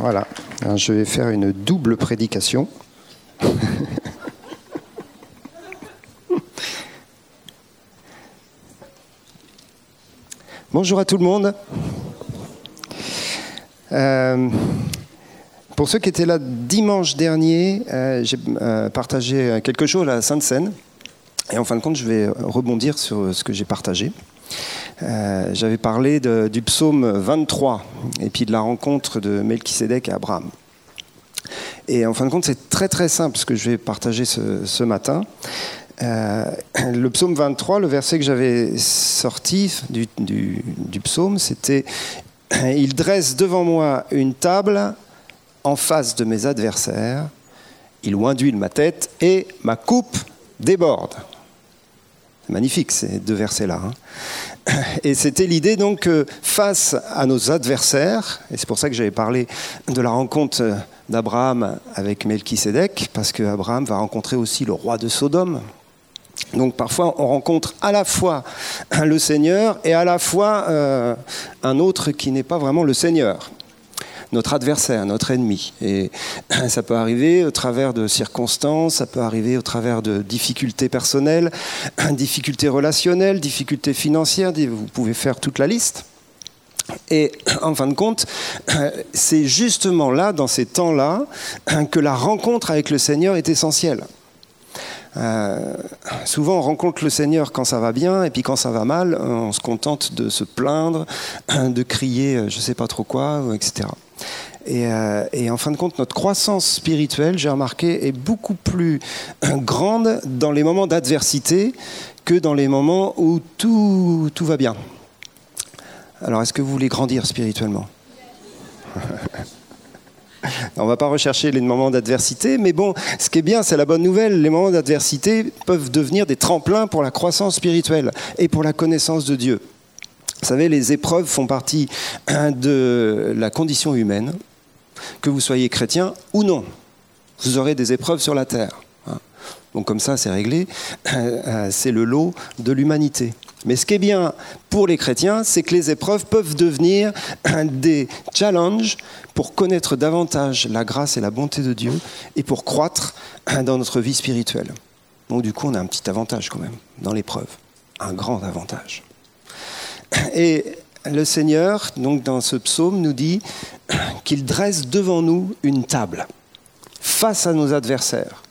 Voilà, je vais faire une double prédication. Bonjour à tout le monde. Euh, pour ceux qui étaient là dimanche dernier, euh, j'ai euh, partagé quelque chose à la Sainte-Seine. Et en fin de compte, je vais rebondir sur ce que j'ai partagé. Euh, j'avais parlé du psaume 23 et puis de la rencontre de Melchisédek et Abraham. Et en fin de compte, c'est très très simple ce que je vais partager ce, matin. Euh, le psaume 23, le verset que j'avais sorti du, psaume, c'était Il dresse devant moi une table en face de mes adversaires, il oinduit ma tête et ma coupe déborde. Magnifique ces deux versets-là. Hein. Et c'était l'idée donc que face à nos adversaires, et c'est pour ça que j'avais parlé de la rencontre d'Abraham avec Melchisédek, parce qu'Abraham va rencontrer aussi le roi de Sodome. Donc parfois on rencontre à la fois le Seigneur et à la fois euh, un autre qui n'est pas vraiment le Seigneur notre adversaire, notre ennemi. Et ça peut arriver au travers de circonstances, ça peut arriver au travers de difficultés personnelles, difficultés relationnelles, difficultés financières, vous pouvez faire toute la liste. Et en fin de compte, c'est justement là, dans ces temps-là, que la rencontre avec le Seigneur est essentielle. Euh, souvent, on rencontre le Seigneur quand ça va bien, et puis quand ça va mal, on se contente de se plaindre, de crier, euh, je ne sais pas trop quoi, etc. Euh, et, en fin de compte, notre croissance spirituelle, j'ai remarqué, est beaucoup plus grande dans les moments d'adversité que dans les moments où tout, tout va bien. Alors, est-ce que vous voulez grandir spirituellement? On ne va pas rechercher les moments d'adversité, mais bon, ce qui est bien, c'est la bonne nouvelle. Les moments d'adversité peuvent devenir des tremplins pour la croissance spirituelle et pour la connaissance de Dieu. Vous savez, les épreuves font partie de la condition humaine, que vous soyez chrétien ou non. Vous aurez des épreuves sur la terre. Hein. Donc comme ça, c'est réglé. C'est le lot de l'humanité. Mais ce qui est bien pour les chrétiens, c'est que les épreuves peuvent devenir des challenges pour connaître davantage la grâce et la bonté de Dieu et pour croître dans notre vie spirituelle. Donc du coup, on a un petit avantage quand même dans l'épreuve, un grand avantage. Et le Seigneur, donc dans ce psaume, nous dit qu'il dresse devant nous une table face à nos adversaires.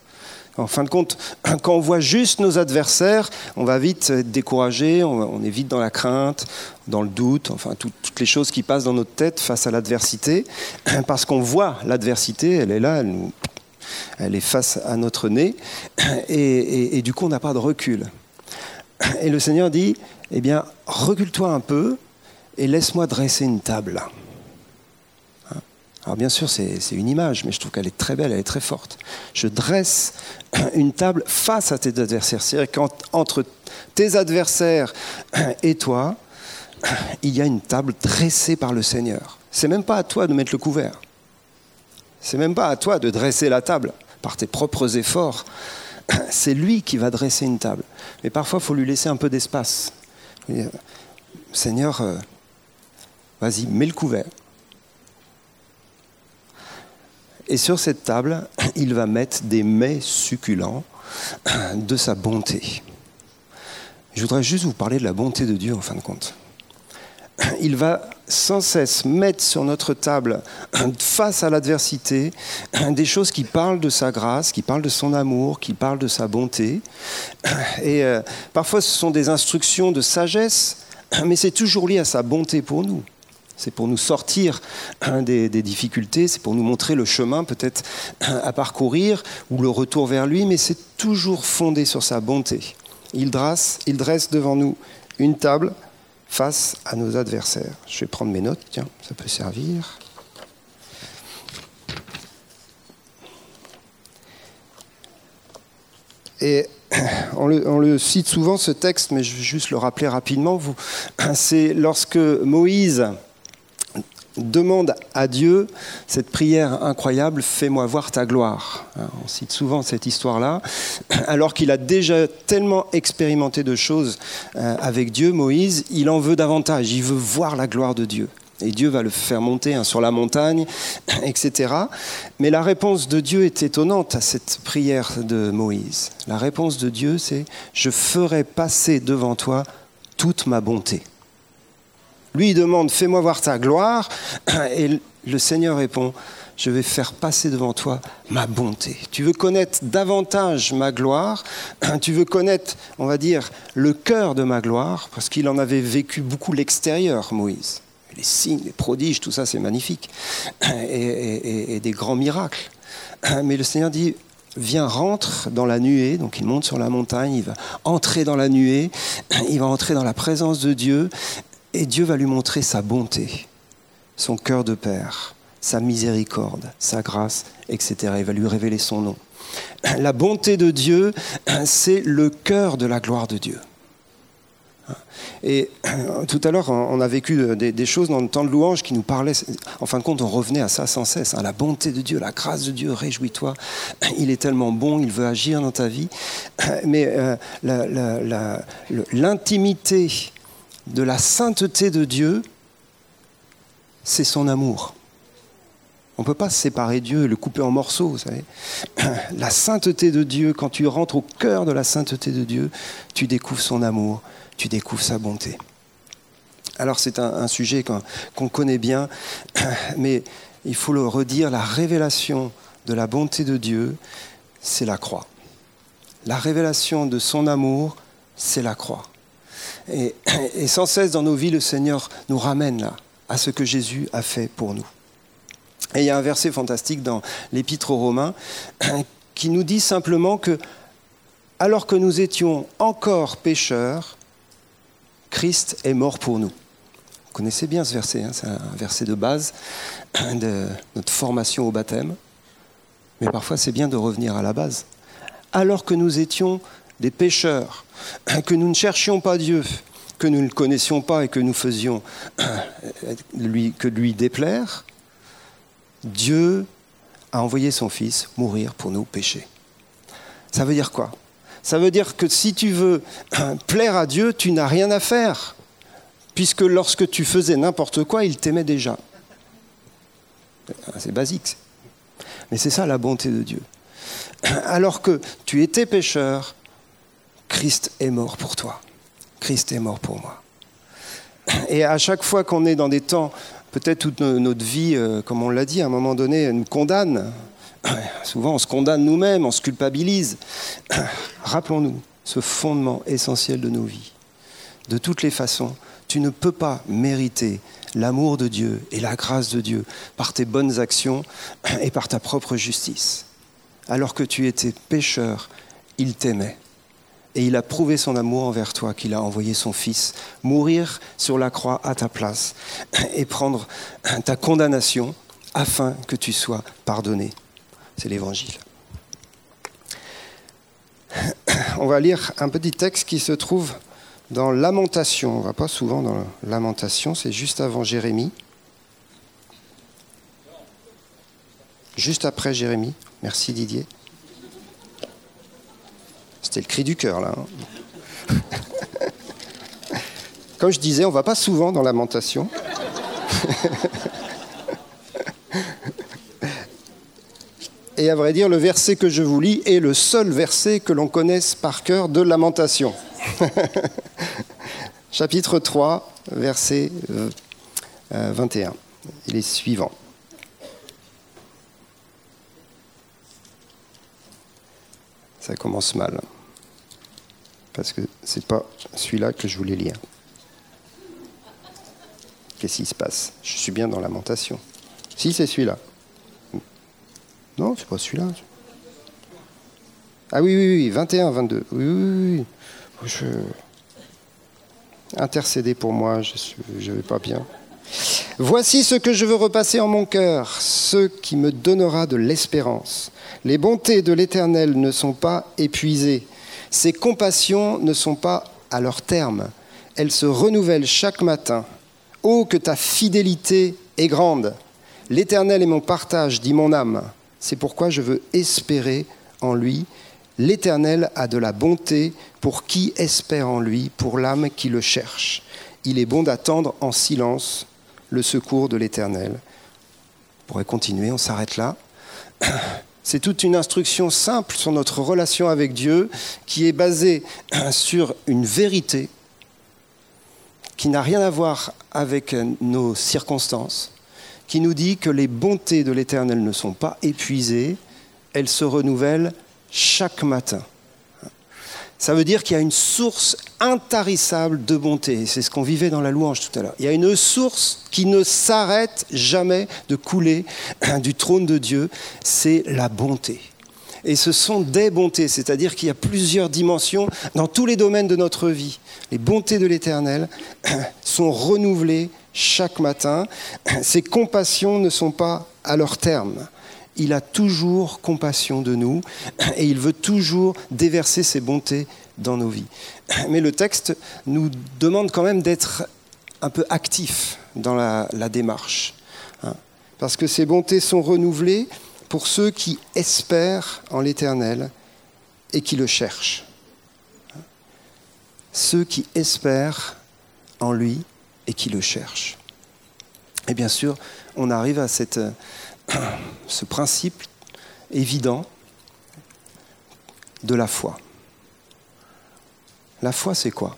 En fin de compte, quand on voit juste nos adversaires, on va vite être découragé, on est vite dans la crainte, dans le doute, enfin toutes les choses qui passent dans notre tête face à l'adversité, parce qu'on voit l'adversité, elle est là, elle, est face à notre nez, et du coup on n'a pas de recul. Et le Seigneur dit, eh bien, recule-toi un peu et laisse-moi dresser une table. Hein? Alors bien sûr, c'est une image, mais je trouve qu'elle est très belle, elle est très forte. Je dresse une table face à tes adversaires. C'est-à-dire qu'entre tes adversaires et toi, il y a une table dressée par le Seigneur. C'est même pas à toi de mettre le couvert. C'est même pas à toi de dresser la table par tes propres efforts. C'est lui qui va dresser une table. Mais parfois, il faut lui laisser un peu d'espace. Euh, Seigneur, euh, vas-y, mets le couvert. Et sur cette table, il va mettre des mets succulents de sa bonté. Je voudrais juste vous parler de la bonté de Dieu en fin de compte. Il va sans cesse mettre sur notre table, face à l'adversité, des choses qui parlent de sa grâce, qui parlent de son amour, qui parlent de sa bonté. Et euh, parfois ce sont des instructions de sagesse, mais c'est toujours lié à sa bonté pour nous. C'est pour nous sortir des, des difficultés, c'est pour nous montrer le chemin peut-être à parcourir ou le retour vers lui, mais c'est toujours fondé sur sa bonté. Il dresse, il dresse devant nous une table face à nos adversaires. Je vais prendre mes notes, tiens, ça peut servir. Et on le, cite souvent ce texte, mais je vais juste le rappeler rapidement. C'est lorsque Moïse demande à Dieu cette prière incroyable, fais-moi voir ta gloire. Hein, on cite souvent cette histoire-là, alors qu'il a déjà tellement expérimenté de choses euh, avec Dieu, Moïse, il en veut davantage, il veut voir la gloire de Dieu. Et Dieu va le faire monter hein, sur la montagne, etc. Mais la réponse de Dieu est étonnante à cette prière de Moïse. La réponse de Dieu, c'est ⁇ Je ferai passer devant toi toute ma bonté ⁇ Lui, demande ⁇ Fais-moi voir ta gloire ⁇ et le Seigneur répond ⁇ je vais faire passer devant toi ma bonté. Tu veux connaître davantage ma gloire, tu veux connaître, on va dire, le cœur de ma gloire, parce qu'il en avait vécu beaucoup l'extérieur, Moïse. Les signes, les prodiges, tout ça, c'est magnifique. Et, et, des grands miracles. Mais le Seigneur dit, viens, rentre dans la nuée. Donc il monte sur la montagne, il va entrer dans la nuée, il va entrer dans la présence de Dieu, et Dieu va lui montrer sa bonté, son cœur de Père sa miséricorde, sa grâce, etc. Il va lui révéler son nom. La bonté de Dieu, c'est le cœur de la gloire de Dieu. Et tout à l'heure, on a vécu des, choses dans le temps de louange qui nous parlaient. En fin de compte, on revenait à ça sans cesse. Hein. la bonté de Dieu, la grâce de Dieu, réjouis-toi. Il est tellement bon, il veut agir dans ta vie. Mais euh, l'intimité de la sainteté de Dieu, c'est son amour. On ne peut pas séparer Dieu et le couper en morceaux, vous savez. La sainteté de Dieu, quand tu rentres au cœur de la sainteté de Dieu, tu découvres son amour, tu découvres sa bonté. Alors c'est un, sujet qu'on connaît bien, mais il faut le redire, la révélation de la bonté de Dieu, c'est la croix. La révélation de son amour, c'est la croix. Et, sans cesse dans nos vies, le Seigneur nous ramène là, à ce que Jésus a fait pour nous. Et il y a un verset fantastique dans l'Épître aux Romains qui nous dit simplement que, alors que nous étions encore pécheurs, Christ est mort pour nous. Vous connaissez bien ce verset, hein, c'est un verset de base de notre formation au baptême. Mais parfois, c'est bien de revenir à la base. Alors que nous étions des pécheurs, que nous ne cherchions pas Dieu, que nous ne connaissions pas et que nous faisions lui, que lui déplaire, Dieu a envoyé son Fils mourir pour nous pécher. Ça veut dire quoi? Ça veut dire que si tu veux plaire à Dieu, tu n'as rien à faire, puisque lorsque tu faisais n'importe quoi, il t'aimait déjà. C'est basique. Mais c'est ça la bonté de Dieu. Alors que tu étais pécheur, Christ est mort pour toi. Christ est mort pour moi. Et à chaque fois qu'on est dans des temps peut-être toute notre vie, euh, comme on l'a dit, à un moment donné, nous condamne. Souvent, on se condamne nous-mêmes, on se culpabilise. Rappelons-nous ce fondement essentiel de nos vies. De toutes les façons, tu ne peux pas mériter l'amour de Dieu et la grâce de Dieu par tes bonnes actions et par ta propre justice. Alors que tu étais pécheur, il t'aimait et il a prouvé son amour envers toi qu'il a envoyé son Fils mourir sur la croix à ta place et prendre ta condamnation afin que tu sois pardonné. C'est l'Évangile. On va lire un petit texte qui se trouve dans Lamentation. On ne va pas souvent dans Lamentation, c'est juste avant Jérémie. Juste après Jérémie. Merci Didier. C'était le cri du cœur, là. Hein. Comme je disais, on ne va pas souvent dans Lamentation. Et à vrai dire, le verset que je vous lis est le seul verset que l'on connaisse par cœur de Lamentation. Chapitre 3, verset 21. Euh, Il est Ça commence mal parce que c'est pas celui-là que je voulais lire. Qu'est-ce qui se passe? Je suis bien dans lamentation. Si, c'est celui-là. Non, c'est pas celui-là. Ah oui, oui, oui, 21, 22. Oui, oui, oui. Je... Intercédez pour moi, je ne vais pas bien. Voici ce que je veux repasser en mon cœur, ce qui me donnera de l'espérance. Les bontés de l'Éternel ne sont pas épuisées ces compassions ne sont pas à leur terme, elles se renouvellent chaque matin. Oh, que ta fidélité est grande. L'Éternel est mon partage, dit mon âme. C'est pourquoi je veux espérer en lui. L'Éternel a de la bonté pour qui espère en lui, pour l'âme qui le cherche. Il est bon d'attendre en silence le secours de l'Éternel. On pourrait continuer, on s'arrête là. C'est toute une instruction simple sur notre relation avec Dieu qui est basée sur une vérité qui n'a rien à voir avec nos circonstances, qui nous dit que les bontés de l'Éternel ne sont pas épuisées, elles se renouvellent chaque matin. Ça veut dire qu'il y a une source intarissable de bonté. C'est ce qu'on vivait dans la louange tout à l'heure. Il y a une source qui ne s'arrête jamais de couler du trône de Dieu. C'est la bonté. Et ce sont des bontés, c'est-à-dire qu'il y a plusieurs dimensions dans tous les domaines de notre vie. Les bontés de l'Éternel sont renouvelées chaque matin. Ces compassions ne sont pas à leur terme il a toujours compassion de nous et il veut toujours déverser ses bontés dans nos vies. Mais le texte nous demande quand même d'être un peu actifs dans la, démarche. Hein. parce que ces bontés sont renouvelées pour ceux qui espèrent en l'Éternel et qui le cherchent. Ceux qui espèrent en lui et qui le cherchent. Et bien sûr, on arrive à cette, ce principe évident de la foi. La foi, c'est quoi?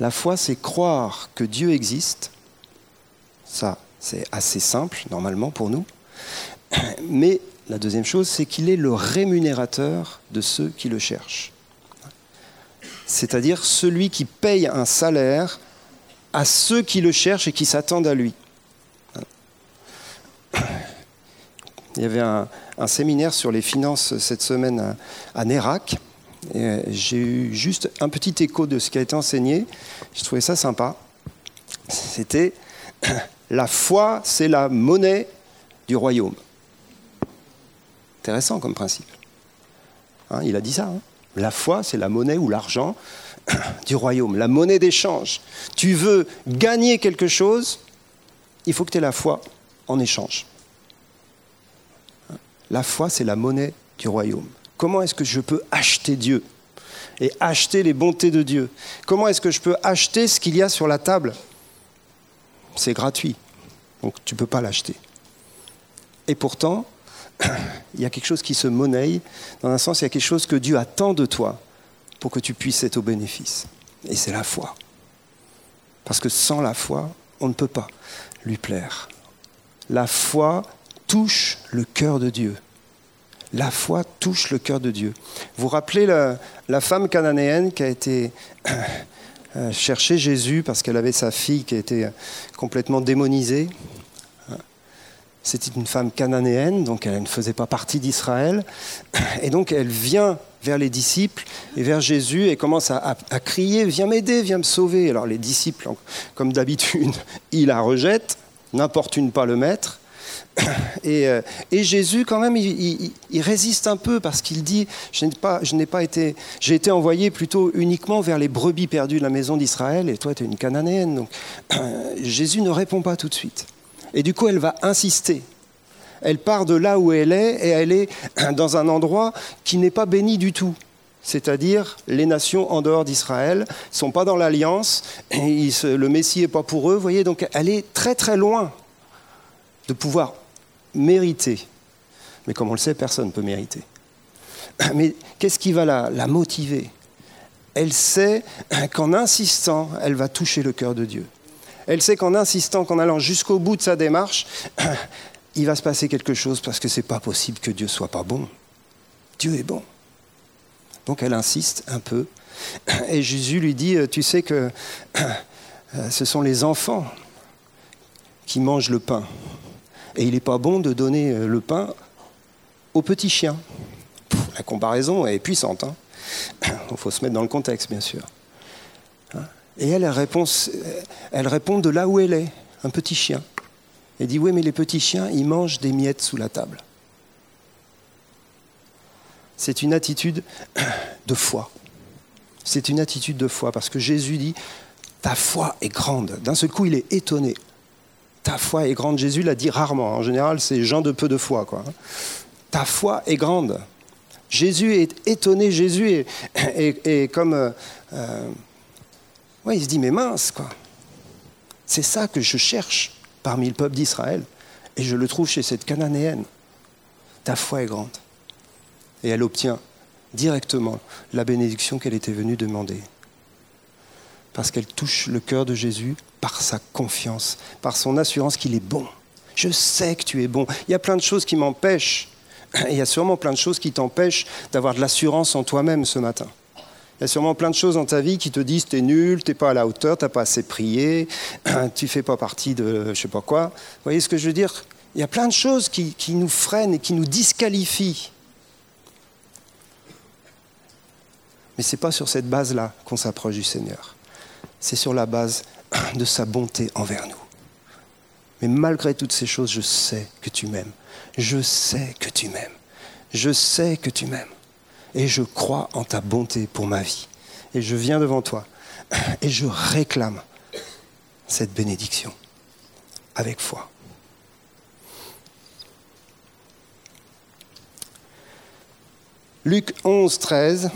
La foi, c'est croire que Dieu existe. Ça, c'est assez simple, normalement, pour nous. Mais la deuxième chose, c'est qu'il est le rémunérateur de ceux qui le cherchent. C'est-à-dire celui qui paye un salaire à ceux qui le cherchent et qui s'attendent à lui. Il y avait un, séminaire sur les finances cette semaine à, Nérac. J'ai eu juste un petit écho de ce qui a été enseigné. Je trouvais ça sympa. C'était la foi, c'est la monnaie du royaume. Intéressant comme principe. Hein, il a dit ça. Hein. la foi, c'est la monnaie ou l'argent du royaume, la monnaie d'échange. Tu veux gagner quelque chose, il faut que tu aies la foi en échange. La foi, c'est la monnaie du royaume. Comment est-ce que je peux acheter Dieu et acheter les bontés de Dieu? Comment est-ce que je peux acheter ce qu'il y a sur la table? C'est gratuit, donc tu ne peux pas l'acheter. Et pourtant, il y a quelque chose qui se monnaie, dans un sens, il y a quelque chose que Dieu attend de toi pour que tu puisses être au bénéfice. Et c'est la foi. Parce que sans la foi, on ne peut pas lui plaire. La foi touche le cœur de Dieu. La foi touche le cœur de Dieu. Vous vous rappelez la, femme cananéenne qui a été euh, chercher Jésus parce qu'elle avait sa fille qui était complètement démonisée c'était une femme cananéenne, donc elle ne faisait pas partie d'Israël. Et donc elle vient vers les disciples et vers Jésus et commence à, à crier Viens m'aider, viens me sauver. Alors les disciples, comme d'habitude, ils la rejettent, n'importunent pas le maître. Euh, et, Jésus, quand même, il, résiste un peu parce qu'il dit Je n'ai pas, été, j'ai été envoyé plutôt uniquement vers les brebis perdues de la maison d'Israël, et toi, tu es une cananéenne. Donc, Jésus ne répond pas tout de suite. Et du coup, elle va insister. Elle part de là où elle est et elle est dans un endroit qui n'est pas béni du tout. C'est-à-dire, les nations en dehors d'Israël ne sont pas dans l'alliance, le Messie n'est pas pour eux, voyez, donc elle est très très loin de pouvoir mériter. Mais comme on le sait, personne ne peut mériter. Mais qu'est-ce qui va la, la motiver? Elle sait qu'en insistant, elle va toucher le cœur de Dieu. Elle sait qu'en insistant, qu'en allant jusqu'au bout de sa démarche, il va se passer quelque chose parce que c'est pas possible que Dieu soit pas bon. Dieu est bon. Donc elle insiste un peu. Et Jésus lui dit, tu sais que ce sont les enfants qui mangent le pain. Et il n'est pas bon de donner euh, le pain aux petits chiens. La comparaison est puissante. Il hein. faut se mettre dans le contexte, bien sûr. Hein. Et elle, répond, elle répond de là où elle est, un petit chien. Elle dit, oui, mais les petits chiens, ils mangent des miettes sous la table. C'est une attitude de foi. C'est une attitude de foi, parce que Jésus dit, ta foi est grande. D'un seul coup, il est étonné ta foi est grande. Jésus l'a dit rarement. En général, c'est gens de peu de foi. Quoi. Ta foi est grande. Jésus est étonné. Jésus est, comme. Euh, euh, il se dit, mais mince, quoi. C'est ça que je cherche parmi le peuple d'Israël. Et je le trouve chez cette Cananéenne. Ta foi est grande. Et elle obtient directement la bénédiction qu'elle était venue demander. Parce qu'elle touche le cœur de Jésus par sa confiance, par son assurance qu'il est bon. Je sais que tu es bon. Il y a plein de choses qui m'empêchent. Il y a sûrement plein de choses qui t'empêchent d'avoir de l'assurance en toi-même ce matin. Il y a sûrement plein de choses dans ta vie qui te disent tu es nul, tu n'es pas à la hauteur, tu n'as pas assez prié, tu fais pas partie de je sais pas quoi. Vous voyez ce que je veux dire? Il y a plein de choses qui, qui nous freinent et qui nous disqualifient. Mais ce n'est pas sur cette base-là qu'on s'approche du Seigneur. C'est sur la base de sa bonté envers nous. Mais malgré toutes ces choses, je sais que tu m'aimes. Je sais que tu m'aimes. Je sais que tu m'aimes et je crois en ta bonté pour ma vie. Et je viens devant toi et je réclame cette bénédiction avec foi. Luc 11, 13,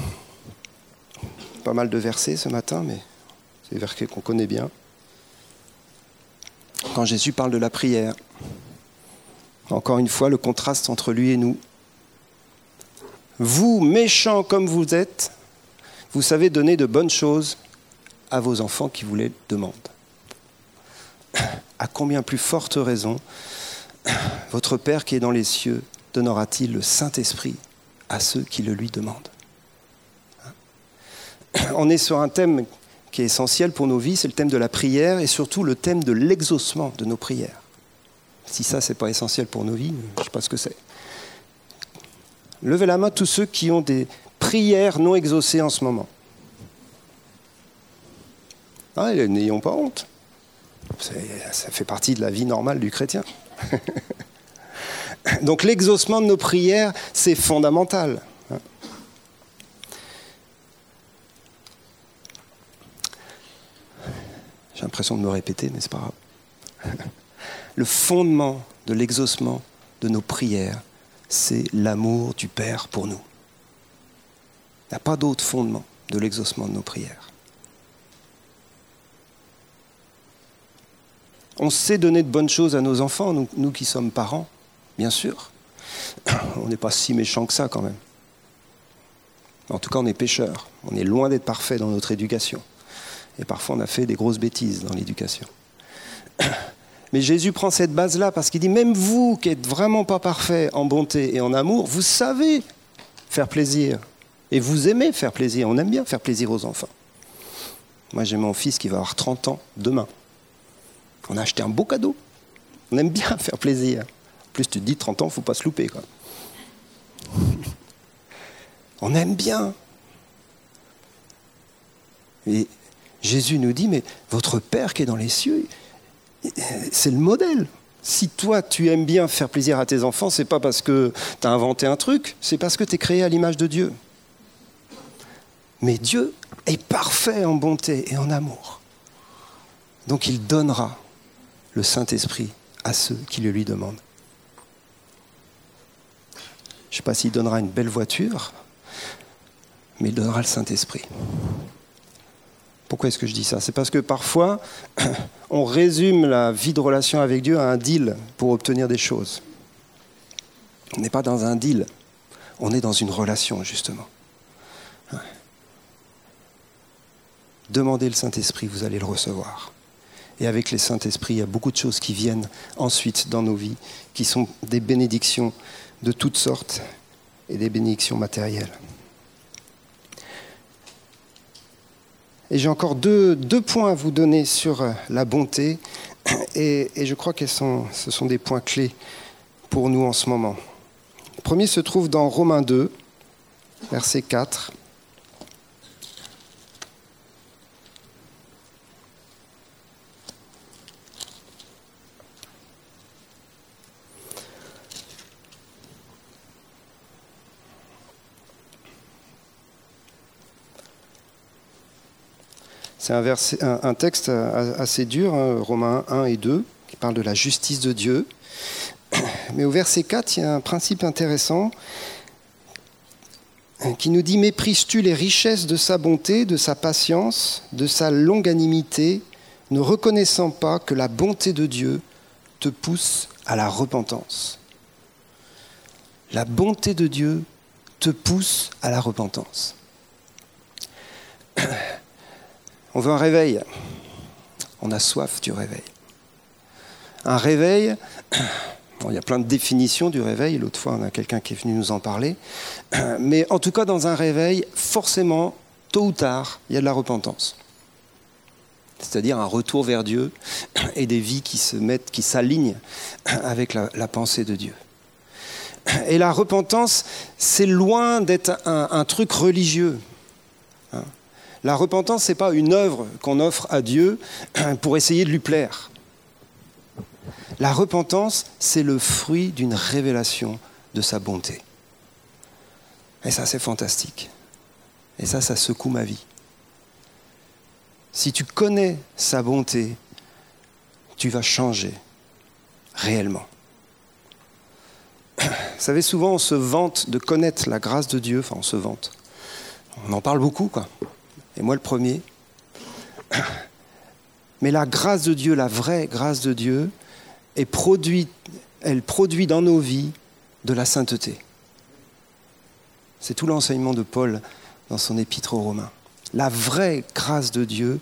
pas mal de versets ce matin, mais c'est des versets qu'on connaît bien. Quand Jésus parle de la prière, encore une fois, le contraste entre lui et nous. Vous, méchants comme vous êtes, vous savez donner de bonnes choses à vos enfants qui vous les demandent. À combien plus forte raison votre Père qui est dans les cieux donnera-t-il le Saint-Esprit à ceux qui le lui demandent? On est sur un thème qui est essentiel pour nos vies, c'est le thème de la prière et surtout le thème de l'exaucement de nos prières. Si ça, n'est pas essentiel pour nos vies, je ne sais pas ce que c'est. Levez la main tous ceux qui ont des prières non exaucées en ce moment. Ah, n'ayons pas honte. Ça fait partie de la vie normale du chrétien. Donc l'exaucement de nos prières, c'est fondamental. L'impression de me répéter, mais c'est pas grave. Le fondement de l'exaucement de nos prières, c'est l'amour du Père pour nous. Il n'y a pas d'autre fondement de l'exaucement de nos prières. On sait donner de bonnes choses à nos enfants, nous, qui sommes parents, bien sûr. On n'est pas si méchants que ça quand même. En tout cas, on est pécheurs. On est loin d'être parfait dans notre éducation. Et parfois, on a fait des grosses bêtises dans l'éducation. Mais Jésus prend cette base-là parce qu'il dit, même vous qui n'êtes vraiment pas parfait en bonté et en amour, vous savez faire plaisir. Et vous aimez faire plaisir. On aime bien faire plaisir aux enfants. Moi, j'ai mon fils qui va avoir 30 ans demain. On a acheté un beau cadeau. On aime bien faire plaisir. En plus, tu te dis 30 ans, il ne faut pas se louper. Quoi. On aime bien. Et Jésus nous dit, mais votre Père qui est dans les cieux, c'est le modèle. Si toi, tu aimes bien faire plaisir à tes enfants, c'est pas parce que tu as inventé un truc, c'est parce que tu es créé à l'image de Dieu. Mais Dieu est parfait en bonté et en amour. Donc il donnera le Saint-Esprit à ceux qui le lui demandent. Je ne sais pas s'il donnera une belle voiture, mais il donnera le Saint-Esprit. Pourquoi est-ce que je dis ça? C'est parce que parfois, on résume la vie de relation avec Dieu à un deal pour obtenir des choses. On n'est pas dans un deal, on est dans une relation, justement. Demandez le Saint-Esprit, vous allez le recevoir. Et avec les Saint-Esprit, il y a beaucoup de choses qui viennent ensuite dans nos vies, qui sont des bénédictions de toutes sortes et des bénédictions matérielles. Et j'ai encore deux, points à vous donner sur euh, la bonté, et, je crois que ce sont des points clés pour nous en ce moment. Le premier se trouve dans Romains 2, verset 4. C'est un, texte assez dur, hein, Romains 1 et 2, qui parle de la justice de Dieu. Mais au verset 4, il y a un principe intéressant qui nous dit Méprises-tu les richesses de sa bonté, de sa patience, de sa longanimité, ne reconnaissant pas que la bonté de Dieu te pousse à la repentance? La bonté de Dieu te pousse à la repentance. On veut un réveil. On a soif du réveil. Un réveil, il y a plein de définitions du réveil. L'autre fois, on a quelqu'un qui est venu nous en parler. Mais en tout cas, dans un réveil, forcément, tôt ou tard, il y a de la repentance. C'est-à-dire un retour vers Dieu et des vies qui se mettent, qui s'alignent avec la, pensée de Dieu. Et la repentance, c'est loin d'être un, truc religieux. La repentance, ce n'est pas une œuvre qu'on offre à Dieu pour essayer de lui plaire. La repentance, c'est le fruit d'une révélation de sa bonté. Et ça, c'est fantastique. Et ça, ça secoue ma vie. Si tu connais sa bonté, tu vas changer réellement. Vous savez, souvent on se vante de connaître la grâce de Dieu, enfin on se vante. On en parle beaucoup, quoi. Et moi le premier. Mais la grâce de Dieu, la vraie grâce de Dieu, elle produit dans nos vies de la sainteté. C'est tout l'enseignement de Paul dans son épître aux Romains. La vraie grâce de Dieu,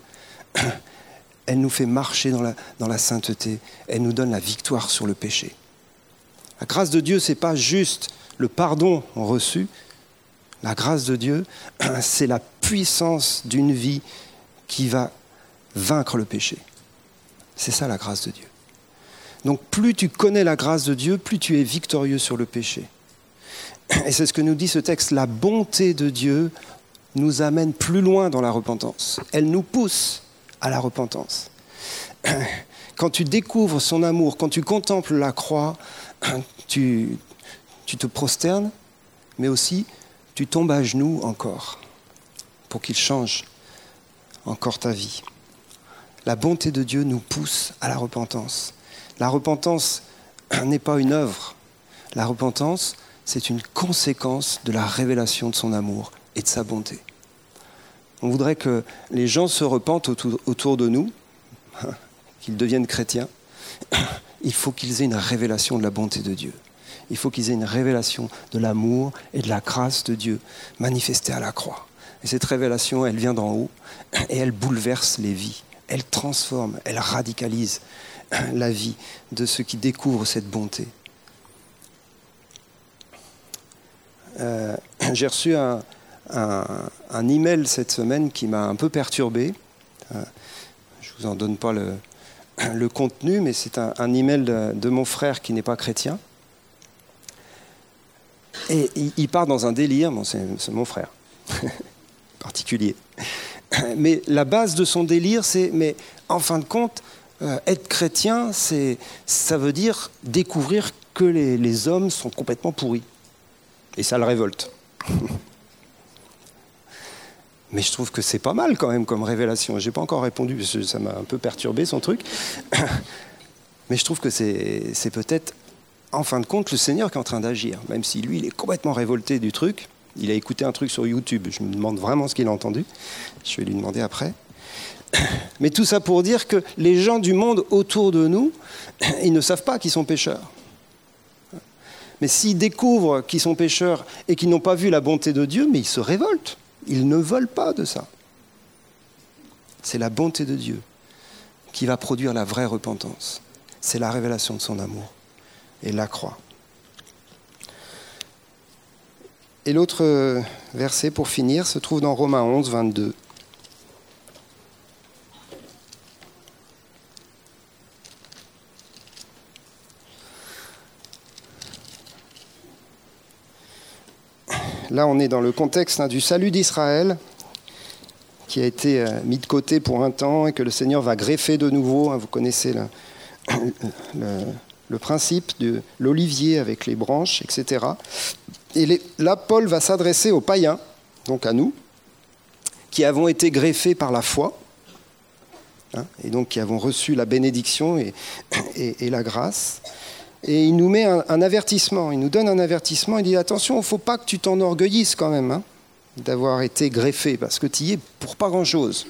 elle nous fait marcher dans la, sainteté, elle nous donne la victoire sur le péché. La grâce de Dieu, ce n'est pas juste le pardon reçu. La grâce de Dieu, c'est la puissance d'une vie qui va vaincre le péché. C'est ça la grâce de Dieu. Donc plus tu connais la grâce de Dieu, plus tu es victorieux sur le péché. Et c'est ce que nous dit ce texte. La bonté de Dieu nous amène plus loin dans la repentance. Elle nous pousse à la repentance. Quand tu découvres son amour, quand tu contemples la croix, tu, tu te prosternes, mais aussi tu tombes à genoux encore pour qu'il change encore ta vie. La bonté de Dieu nous pousse à la repentance. La repentance n'est pas une œuvre. La repentance, c'est une conséquence de la révélation de son amour et de sa bonté. On voudrait que les gens se repentent autour de nous, qu'ils deviennent chrétiens. Il faut qu'ils aient une révélation de la bonté de Dieu. Il faut qu'ils aient une révélation de l'amour et de la grâce de Dieu manifestée à la croix. Et cette révélation, elle vient d'en haut et elle bouleverse les vies. Elle transforme, elle radicalise la vie de ceux qui découvrent cette bonté. Euh, j'ai reçu un, un, email cette semaine qui m'a un peu perturbé. Euh, je ne vous en donne pas le, contenu, mais c'est un, email de, mon frère qui n'est pas chrétien. Et il, part dans un délire, c'est mon frère, particulier. Mais la base de son délire, c'est, mais en fin de compte, euh, être chrétien, ça veut dire découvrir que les, les hommes sont complètement pourris. Et ça le révolte. Mais je trouve que c'est pas mal quand même comme révélation. J'ai pas encore répondu parce que ça m'a un peu perturbé son truc. Mais je trouve que c'est peut-être, en fin de compte, le Seigneur qui est en train d'agir. Même si lui, il est complètement révolté du truc. Il a écouté un truc sur YouTube. Je me demande vraiment ce qu'il a entendu. Je vais lui demander après. Mais tout ça pour dire que les gens du monde autour de nous, ils ne savent pas qu'ils sont pécheurs. Mais s'ils découvrent qu'ils sont pécheurs et qu'ils n'ont pas vu la bonté de Dieu, mais ils se révoltent. Ils ne veulent pas de ça. C'est la bonté de Dieu qui va produire la vraie repentance. C'est la révélation de son amour et la croix. Et l'autre verset pour finir se trouve dans Romains 11, 22. Là, on est dans le contexte hein, du salut d'Israël, qui a été euh, mis de côté pour un temps et que le Seigneur va greffer de nouveau. Hein. vous connaissez le, principe de l'olivier avec les branches, etc. Et là, Paul va s'adresser aux païens, donc à nous, qui avons été greffés par la foi, hein, et donc qui avons reçu la bénédiction et la grâce et il nous met un, avertissement, il nous donne un avertissement, il dit attention, il ne faut pas que tu t'enorgueillisses quand même hein, d'avoir été greffé, parce que tu y es pour pas grand-chose.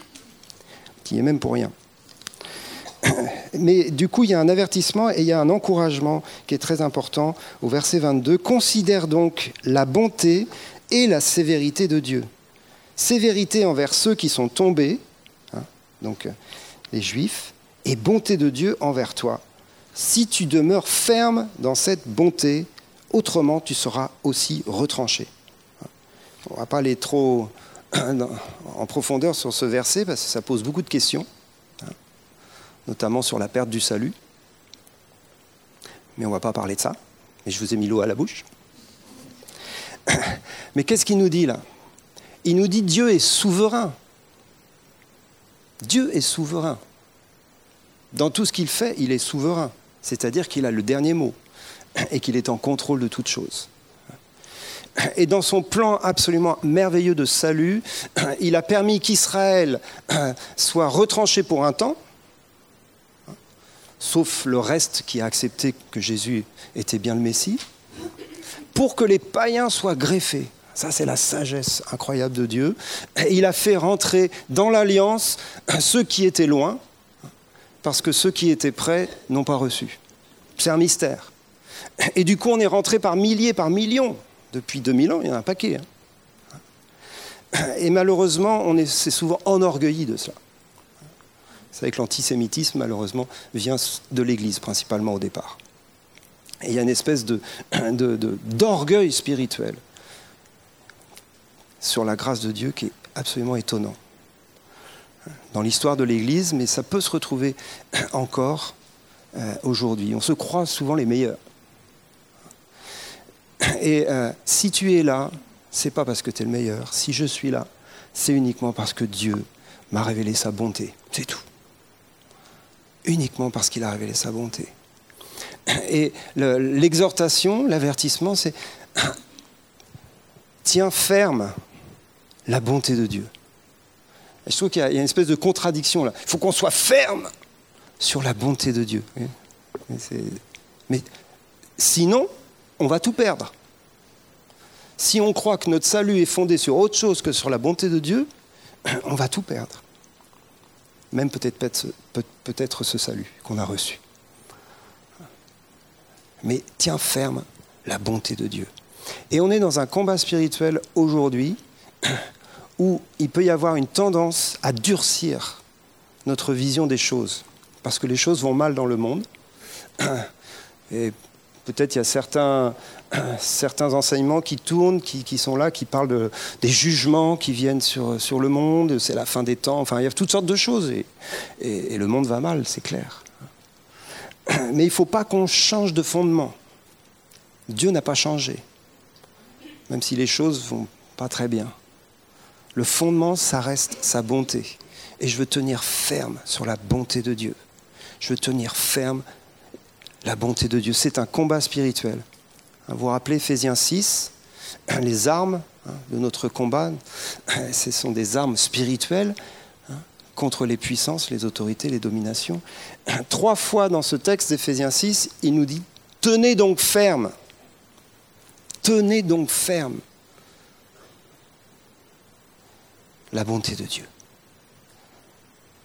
Tu y es même pour rien. Mais du coup, il y a un avertissement et il y a un encouragement qui est très important au verset 22. Considère donc la bonté et la sévérité de Dieu. Sévérité envers ceux qui sont tombés, hein, donc les Juifs, et bonté de Dieu envers toi. Si tu demeures ferme dans cette bonté, autrement tu seras aussi retranché. On ne va pas aller trop en profondeur sur ce verset parce que ça pose beaucoup de questions, hein, notamment sur la perte du salut. Mais on ne va pas parler de ça. Et je vous ai mis l'eau à la bouche. Mais qu'est-ce qu'il nous dit là? Il nous dit Dieu est souverain. Dieu est souverain. Dans tout ce qu'il fait, il est souverain. C'est-à-dire qu'il a le dernier mot et qu'il est en contrôle de toutes choses. Et dans son plan absolument merveilleux de salut, il a permis qu'Israël soit retranché pour un temps, sauf le reste qui a accepté que Jésus était bien le Messie, pour que les païens soient greffés. Ça, c'est la sagesse incroyable de Dieu. Il a fait rentrer dans l'alliance ceux qui étaient loin, parce que ceux qui étaient prêts n'ont pas reçu. C'est un mystère. Et du coup, on est rentré par milliers, par millions. Depuis 2000 ans, il y en a un paquet. Hein. Et malheureusement, on est, souvent enorgueilli de cela. Vous savez que l'antisémitisme, malheureusement, vient de l'Église principalement au départ. Et il y a une espèce d'orgueil spirituel sur la grâce de Dieu qui est absolument étonnant dans l'histoire de l'Église, mais ça peut se retrouver encore euh, aujourd'hui. On se croit souvent les meilleurs. Et euh, si tu es là, c'est pas parce que tu es le meilleur. Si je suis là, c'est uniquement parce que Dieu m'a révélé sa bonté. C'est tout. Uniquement parce qu'il a révélé sa bonté. Et l'exhortation, l'avertissement, c'est tiens ferme la bonté de Dieu. je trouve qu'il y a une espèce de contradiction là. Il faut qu'on soit ferme sur la bonté de Dieu. Mais sinon, on va tout perdre. Si on croit que notre salut est fondé sur autre chose que sur la bonté de Dieu, on va tout perdre. Même peut-être peut-être ce salut qu'on a reçu. Mais tiens ferme la bonté de Dieu. Et on est dans un combat spirituel aujourd'hui où il peut y avoir une tendance à durcir notre vision des choses, parce que les choses vont mal dans le monde. peut-être il y a certains, enseignements qui tournent, qui, sont là, qui parlent des jugements qui viennent sur, le monde, c'est la fin des temps, enfin il y a toutes sortes de choses, et, et, le monde va mal, c'est clair. Mais il ne faut pas qu'on change de fondement. Dieu n'a pas changé, même si les choses vont pas très bien. Le fondement, ça reste sa bonté. Et je veux tenir ferme sur la bonté de Dieu. Je veux tenir ferme la bonté de Dieu. C'est un combat spirituel. Vous vous rappelez Ephésiens 6, les armes hein, de notre combat, ce sont des armes spirituelles hein, contre les puissances, les autorités, les dominations. Trois fois dans ce texte d'Éphésiens 6, il nous dit Tenez donc ferme. Tenez donc ferme la bonté de Dieu.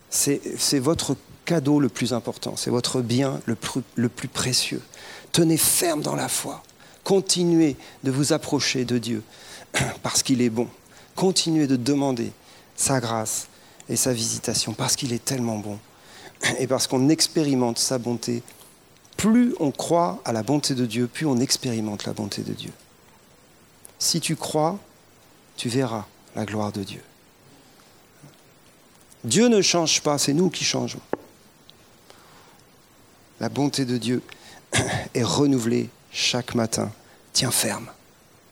C'est votre cadeau le plus important, c'est votre bien le plus, le plus précieux. Tenez ferme dans la foi. Continuez de vous approcher de Dieu parce qu'il est bon. Continuez de demander sa grâce et sa visitation parce qu'il est tellement bon et parce qu'on expérimente sa bonté. Plus on croit à la bonté de Dieu, plus on expérimente la bonté de Dieu. Si tu crois, tu verras la gloire de Dieu. Dieu ne change pas, c'est nous qui changeons la bonté de Dieu est renouvelée chaque matin. Tiens ferme,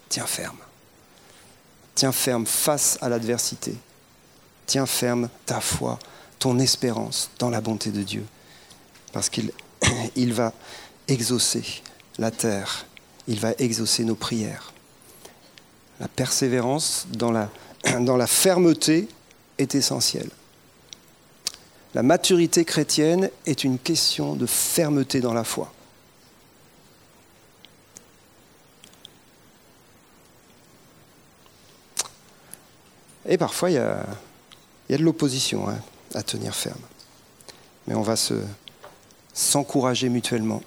tiens ferme. Tiens ferme face à l'adversité. Tiens ferme ta foi, ton espérance dans la bonté de Dieu. Parce qu'il il va exaucer la terre, il va exaucer nos prières. La persévérance dans la fermeté est essentielle. La maturité chrétienne est une question de fermeté dans la foi. Et parfois, il y a, de l'opposition hein, à tenir ferme. Mais on va se s'encourager mutuellement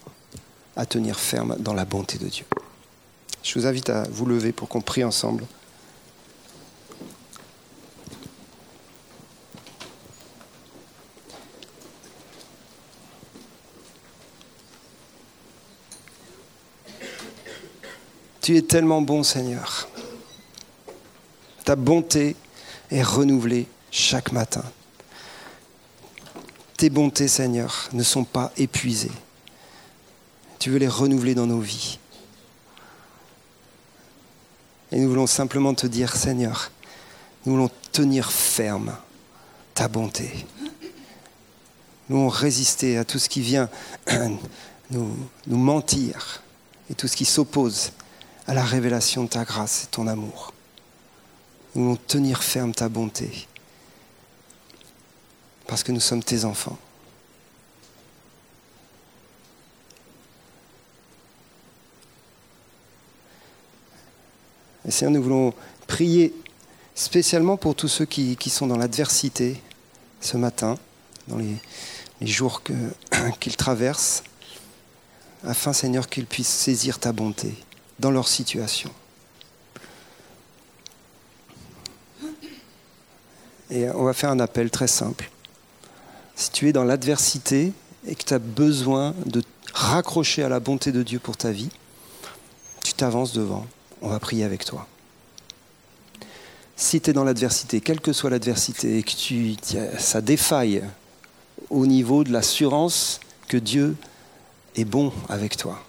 à tenir ferme dans la bonté de Dieu. Je vous invite à vous lever pour qu'on prie ensemble. Tu es tellement bon, Seigneur. Ta bonté est renouvelée chaque matin. Tes bontés, Seigneur, ne sont pas épuisées. Tu veux les renouveler dans nos vies. Et nous voulons simplement te dire, Seigneur, nous voulons tenir ferme ta bonté. Nous voulons résister à tout ce qui vient nous, nous mentir et tout ce qui s'oppose à la révélation de ta grâce et ton amour. Nous voulons tenir ferme ta bonté parce que nous sommes tes enfants. Et Seigneur, nous voulons prier spécialement pour tous ceux qui, sont dans l'adversité ce matin, dans les, jours qu'ils traversent, afin, Seigneur, qu'ils puissent saisir ta bonté dans leur situation. Et on va faire un appel très simple. Si tu es dans l'adversité et que tu as besoin de raccrocher à la bonté de Dieu pour ta vie, tu t'avances devant. On va prier avec toi. Si tu es dans l'adversité, quelle que soit l'adversité, et que tu, ça défaille au niveau de l'assurance que Dieu est bon avec toi,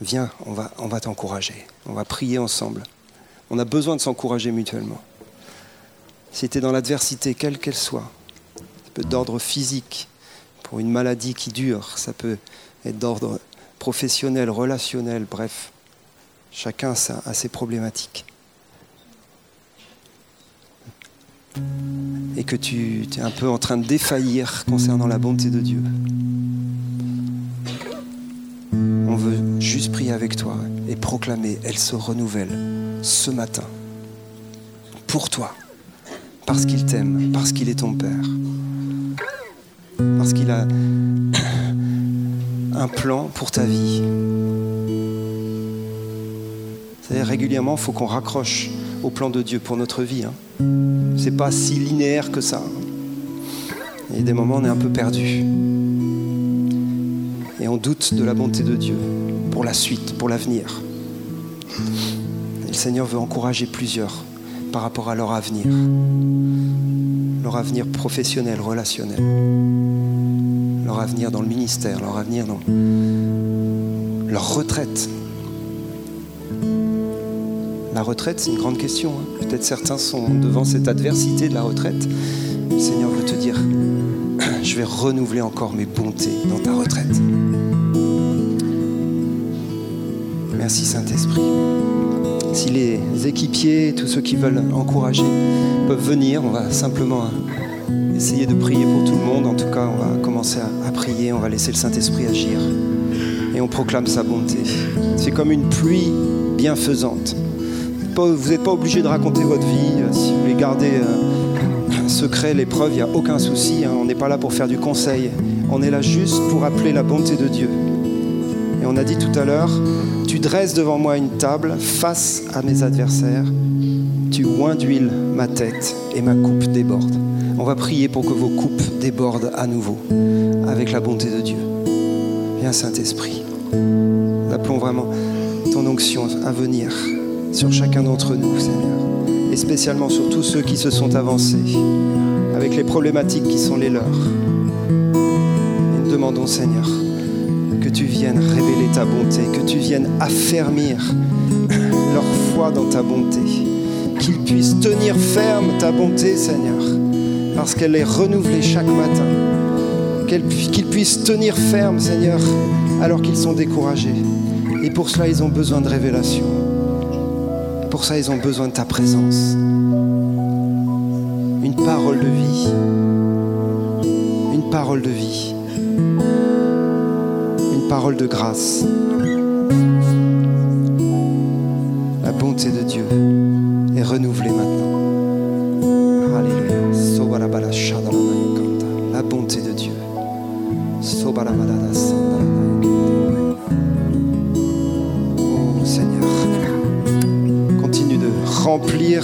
viens, on va, t'encourager. On va prier ensemble. On a besoin de s'encourager mutuellement. Si tu es dans l'adversité, quelle qu'elle soit, ça peut être d'ordre physique, pour une maladie qui dure, ça peut être d'ordre professionnel, relationnel, bref, chacun a ses problématiques. Et que tu es un peu en train de défaillir concernant la bonté de Dieu. Juste avec toi et proclamer, elle se renouvelle ce matin. Pour toi. Parce qu'il t'aime, parce qu'il est ton Père. Parce qu'il a un plan pour ta vie. régulièrement, il faut qu'on raccroche au plan de Dieu pour notre vie. Hein. C'est pas si linéaire que ça. Il y a des moments on est un peu perdu doute de la bonté de Dieu pour la suite, pour l'avenir. Le Seigneur veut encourager plusieurs par rapport à leur avenir, leur avenir professionnel, relationnel, leur avenir dans le ministère, leur avenir dans leur retraite. La retraite, c'est une grande question. Hein. Peut-être certains sont devant cette adversité de la retraite. Le Seigneur veut te dire, je vais renouveler encore mes bontés dans ta retraite. Merci Saint-Esprit. Si les équipiers, tous ceux qui veulent encourager, peuvent venir, on va simplement essayer de prier pour tout le monde. En tout cas, on va commencer à, prier, on va laisser le Saint-Esprit agir. Et on proclame sa bonté. C'est comme une pluie bienfaisante. Vous n'êtes pas obligé de raconter votre vie. Si vous voulez garder euh, secret l'épreuve, il n'y a aucun souci. Hein. On n'est pas là pour faire du conseil. On est là juste pour appeler la bonté de Dieu. Et on a dit tout à l'heure, tu dresses devant moi une table face à mes adversaires. Tu oins d'huile ma tête et ma coupe déborde. On va prier pour que vos coupes débordent à nouveau avec la bonté de Dieu. Viens Saint-Esprit. Appelons vraiment ton onction à venir sur chacun d'entre nous, Seigneur. Et spécialement sur tous ceux qui se sont avancés avec les problématiques qui sont les leurs. Et nous demandons, Seigneur, que tu viennes révéler ta bonté, que tu viennes affermir leur foi dans ta bonté, qu'ils puissent tenir ferme ta bonté, Seigneur, parce qu'elle est renouvelée chaque matin, qu'ils puissent tenir ferme, Seigneur, alors qu'ils sont découragés. Et pour cela, ils ont besoin de révélation. Pour ça, ils ont besoin de ta présence. Une parole de vie. Une parole de vie parole de grâce. La bonté de Dieu est renouvelée maintenant. Alléluia. La bonté de Dieu remplir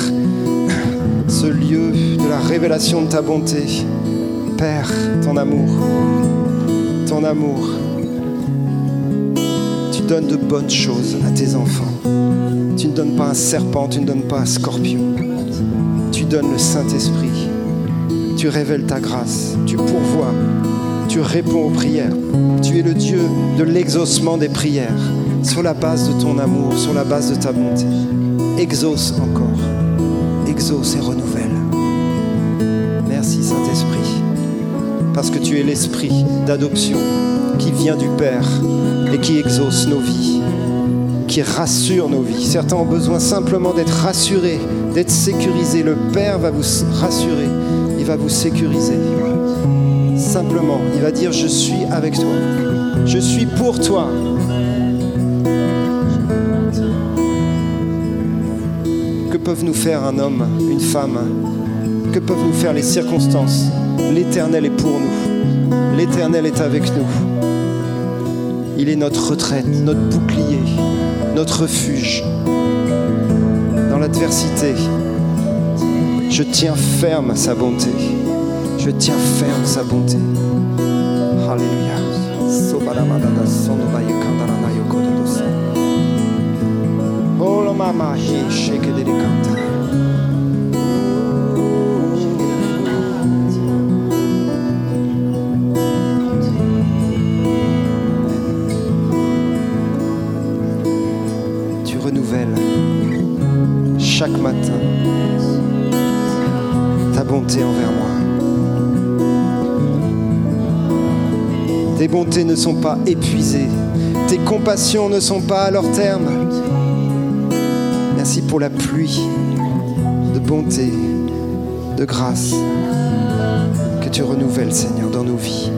ce lieu de la révélation de ta bonté. Père, ton amour, ton amour. Tu donnes de bonnes choses à tes enfants. Tu ne donnes pas un serpent, tu ne donnes pas un scorpion. Tu donnes le Saint-Esprit. Tu révèles ta grâce. Tu pourvois. Tu réponds aux prières. Tu es le Dieu de l'exaucement des prières sur la base de ton amour, sur la base de ta bonté. Exauce encore. Exauce et renouvelle. Merci Saint-Esprit. Parce que tu es l'Esprit d'adoption qui vient du Père et qui exauce nos vies, qui rassure nos vies. Certains ont besoin simplement d'être rassurés, d'être sécurisés. Le Père va vous rassurer, il va vous sécuriser. Simplement, il va dire, je suis avec toi, je suis pour toi. Que peuvent nous faire un homme, une femme? Que peuvent nous faire les circonstances? L'Éternel est pour nous. L'Éternel est avec nous. Il est notre retraite, notre bouclier, notre refuge. Dans l'adversité, je tiens ferme sa bonté. Je tiens ferme sa bonté. Alléluia. Tu renouvelles chaque matin ta bonté envers moi. Tes bontés ne sont pas épuisées. Tes compassions ne sont pas à leur terme. Merci pour la pluie de bonté, de grâce que tu renouvelles, Seigneur, dans nos vies.